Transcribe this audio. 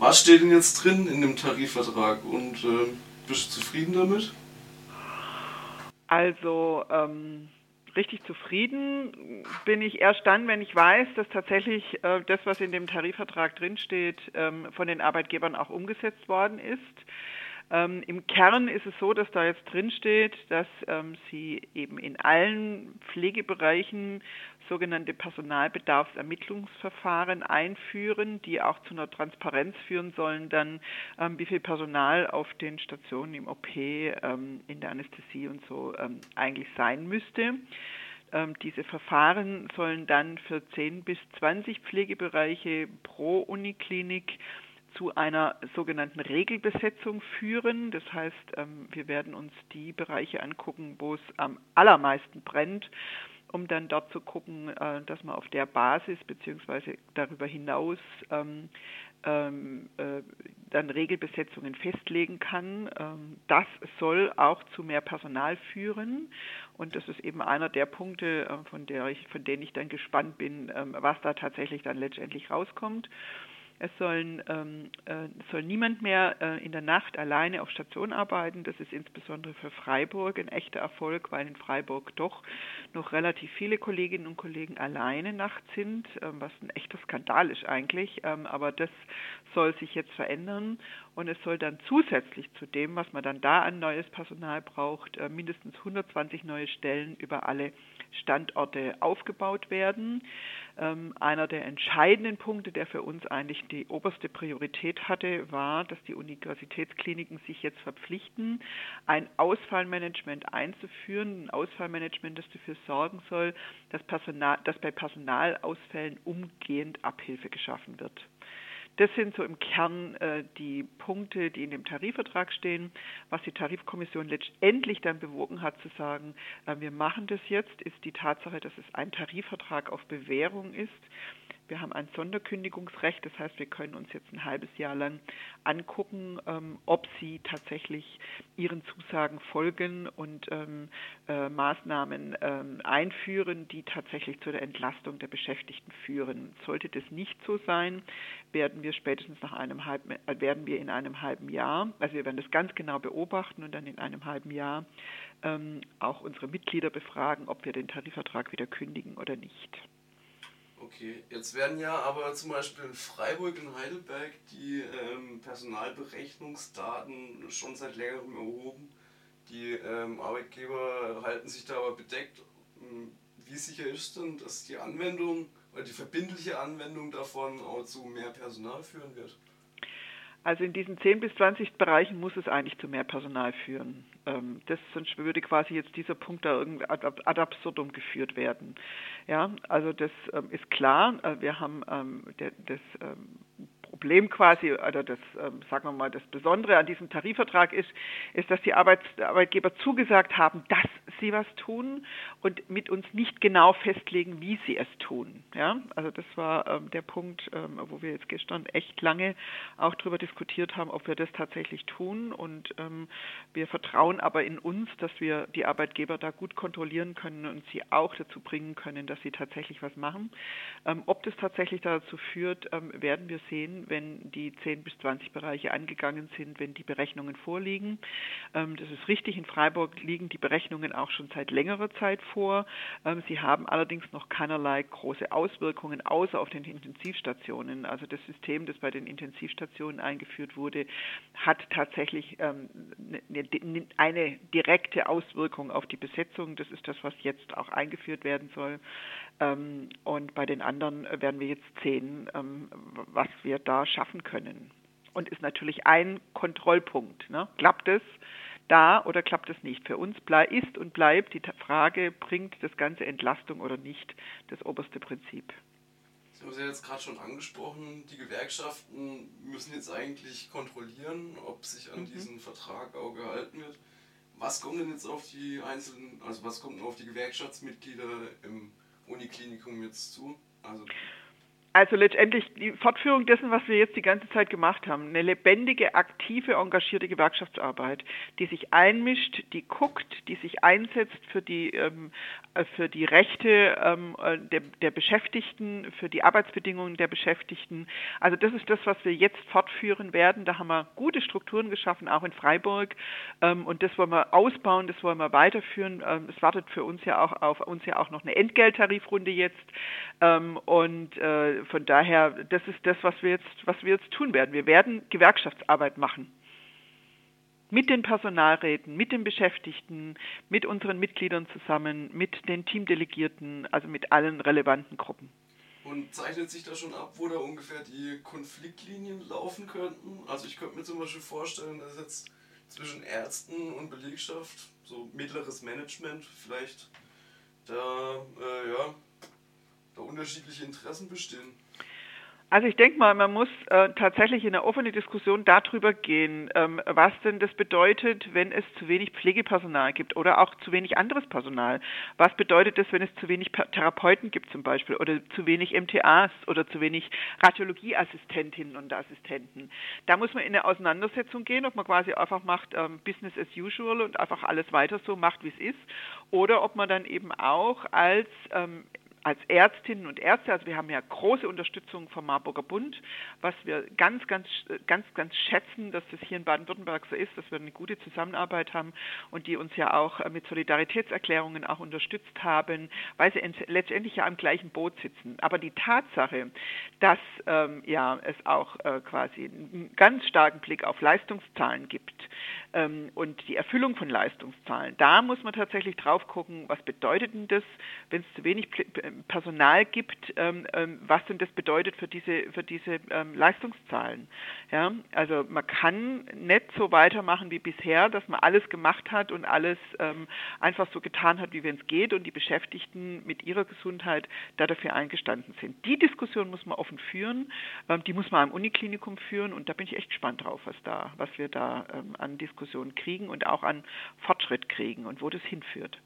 Was steht denn jetzt drin in dem Tarifvertrag und äh, bist du zufrieden damit? Also ähm, richtig zufrieden bin ich erst dann, wenn ich weiß, dass tatsächlich äh, das, was in dem Tarifvertrag drinsteht, ähm, von den Arbeitgebern auch umgesetzt worden ist. Ähm, Im Kern ist es so, dass da jetzt drinsteht, dass ähm, sie eben in allen Pflegebereichen sogenannte Personalbedarfsermittlungsverfahren einführen, die auch zu einer Transparenz führen sollen, dann ähm, wie viel Personal auf den Stationen im OP, ähm, in der Anästhesie und so ähm, eigentlich sein müsste. Ähm, diese Verfahren sollen dann für 10 bis 20 Pflegebereiche pro Uniklinik zu einer sogenannten Regelbesetzung führen. Das heißt, ähm, wir werden uns die Bereiche angucken, wo es am allermeisten brennt, um dann dort zu gucken, äh, dass man auf der Basis beziehungsweise darüber hinaus ähm, ähm, äh, dann Regelbesetzungen festlegen kann. das soll auch zu mehr Personal führen und das ist eben einer der Punkte, äh, von, der ich, von denen ich dann gespannt bin, was da tatsächlich dann letztendlich rauskommt. Es sollen, ähm, äh, soll niemand mehr äh, in der Nacht alleine auf Station arbeiten. Das ist insbesondere für Freiburg ein echter Erfolg, weil in Freiburg doch noch relativ viele Kolleginnen und Kollegen alleine nachts sind, ähm, was ein echter Skandal ist eigentlich. Ähm, aber das soll sich jetzt verändern und es soll dann zusätzlich zu dem, was man dann da an neues Personal braucht, äh, mindestens 120 neue Stellen über alle Standorte aufgebaut werden. Ähm, einer der entscheidenden Punkte, der für uns eigentlich die oberste Priorität hatte, war, dass die Universitätskliniken sich jetzt verpflichten, ein Ausfallmanagement einzuführen, ein Ausfallmanagement, das dafür sorgen soll, dass, Personal, dass bei Personalausfällen umgehend Abhilfe geschaffen wird. Das sind so im Kern äh, die Punkte, die in dem Tarifvertrag stehen. Was die Tarifkommission letztendlich dann bewogen hat zu sagen, äh, wir machen das jetzt, ist die Tatsache, dass es ein Tarifvertrag auf Bewährung ist. Wir haben ein Sonderkündigungsrecht, das heißt, wir können uns jetzt ein halbes Jahr lang angucken, ähm, ob sie tatsächlich ihren Zusagen folgen und ähm, äh, Maßnahmen ähm, einführen, die tatsächlich zu der Entlastung der Beschäftigten führen. Sollte das nicht so sein, werden wir spätestens nach einem halben, äh, werden wir in einem halben Jahr, also wir werden das ganz genau beobachten und dann in einem halben Jahr ähm, auch unsere Mitglieder befragen, ob wir den Tarifvertrag wieder kündigen oder nicht. Okay, jetzt werden ja aber zum Beispiel in Freiburg und Heidelberg die ähm, Personalberechnungsdaten schon seit längerem erhoben. Die ähm, Arbeitgeber halten sich da aber bedeckt. Hm, wie sicher ist denn, dass die Anwendung oder die verbindliche Anwendung davon auch zu mehr Personal führen wird? Also in diesen 10 bis 20 Bereichen muss es eigentlich zu mehr Personal führen. Ähm, das sonst würde quasi jetzt dieser Punkt da irgendwie ad absurdum geführt werden. Ja, also das ähm, ist klar. Äh, wir haben ähm, das Problem quasi, oder das, sagen wir mal, das Besondere an diesem Tarifvertrag ist, ist, dass die Arbeitgeber zugesagt haben, dass sie was tun und mit uns nicht genau festlegen, wie sie es tun. Ja, also das war ähm, der Punkt, ähm, wo wir jetzt gestern echt lange auch darüber diskutiert haben, ob wir das tatsächlich tun und ähm, wir vertrauen aber in uns, dass wir die Arbeitgeber da gut kontrollieren können und sie auch dazu bringen können, dass sie tatsächlich was machen. Ähm, ob das tatsächlich dazu führt, ähm, werden wir sehen, wenn die 10 bis 20 Bereiche angegangen sind, wenn die Berechnungen vorliegen. Ähm, das ist richtig, in Freiburg liegen die Berechnungen auch schon seit längerer Zeit vor. Ähm, sie haben allerdings noch keinerlei große Auswirkungen außer auf den Intensivstationen. Also das System, das bei den Intensivstationen eingeführt wurde, hat tatsächlich ähm, ne, ne, eine direkte Auswirkung auf die Besetzung. Das ist das, was jetzt auch eingeführt werden soll. Und bei den anderen werden wir jetzt sehen, was wir da schaffen können. Und ist natürlich ein Kontrollpunkt. Ne? Klappt es da oder klappt es nicht? Für uns ist und bleibt die Frage, bringt das Ganze Entlastung oder nicht, das oberste Prinzip. Sie haben es ja jetzt gerade schon angesprochen, die Gewerkschaften müssen jetzt eigentlich kontrollieren, ob sich an mhm. diesen Vertrag auch gehalten wird. Was kommt denn jetzt auf die einzelnen, also was kommt denn auf die Gewerkschaftsmitglieder im Uniklinikum jetzt zu? Also Also letztendlich die Fortführung dessen, was wir jetzt die ganze Zeit gemacht haben, eine lebendige, aktive, engagierte Gewerkschaftsarbeit, die sich einmischt, die guckt, die sich einsetzt für die ähm, äh, für die Rechte ähm, äh, der, der, Beschäftigten, für die Arbeitsbedingungen der Beschäftigten. Also das ist das, was wir jetzt fortführen werden. Da haben wir gute Strukturen geschaffen, auch in Freiburg, ähm, und das wollen wir ausbauen, das wollen wir weiterführen. Ähm, es wartet für uns ja auch auf uns ja auch noch eine Entgelttarifrunde jetzt, ähm, und äh, von daher, das ist das, was wir jetzt, was wir jetzt tun werden. Wir werden Gewerkschaftsarbeit machen. Mit den Personalräten, mit den Beschäftigten, mit unseren Mitgliedern zusammen, mit den Teamdelegierten, also mit allen relevanten Gruppen. Und zeichnet sich da schon ab, wo da ungefähr die Konfliktlinien laufen könnten? Also ich könnte mir zum Beispiel vorstellen, dass jetzt zwischen Ärzten und Belegschaft, so mittleres Management, vielleicht da äh, ja, da unterschiedliche Interessen bestehen. Also ich denke mal, man muss äh, tatsächlich in eine offene Diskussion darüber gehen, ähm, was denn das bedeutet, wenn es zu wenig Pflegepersonal gibt oder auch zu wenig anderes Personal. Was bedeutet das, wenn es zu wenig Therapeuten gibt zum Beispiel oder zu wenig MTAs oder zu wenig Radiologieassistentinnen und Assistenten. Da muss man in eine Auseinandersetzung gehen, ob man quasi einfach macht ähm, Business as usual und einfach alles weiter so macht, wie es ist, oder ob man dann eben auch als ähm, als Ärztinnen und Ärzte, also wir haben ja große Unterstützung vom Marburger Bund, was wir ganz, ganz, ganz, ganz schätzen, dass das hier in Baden-Württemberg so ist, dass wir eine gute Zusammenarbeit haben und die uns ja auch mit Solidaritätserklärungen auch unterstützt haben, weil sie letztendlich ja am gleichen Boot sitzen. Aber die Tatsache, dass ähm, ja es auch äh, quasi einen ganz starken Blick auf Leistungszahlen gibt und die Erfüllung von Leistungszahlen, da muss man tatsächlich drauf gucken, was bedeutet denn das, wenn es zu wenig Personal gibt, ähm, ähm, was denn das bedeutet für diese, für diese ähm, Leistungszahlen. Ja, also man kann nicht so weitermachen wie bisher, dass man alles gemacht hat und alles ähm, einfach so getan hat, wie wenn es geht und die Beschäftigten mit ihrer Gesundheit da dafür eingestanden sind. Die Diskussion muss man offen führen, ähm, die muss man am Uniklinikum führen und da bin ich echt gespannt drauf, was da, was wir da ähm, an Diskussionen kriegen und auch an Fortschritt kriegen und wo das hinführt.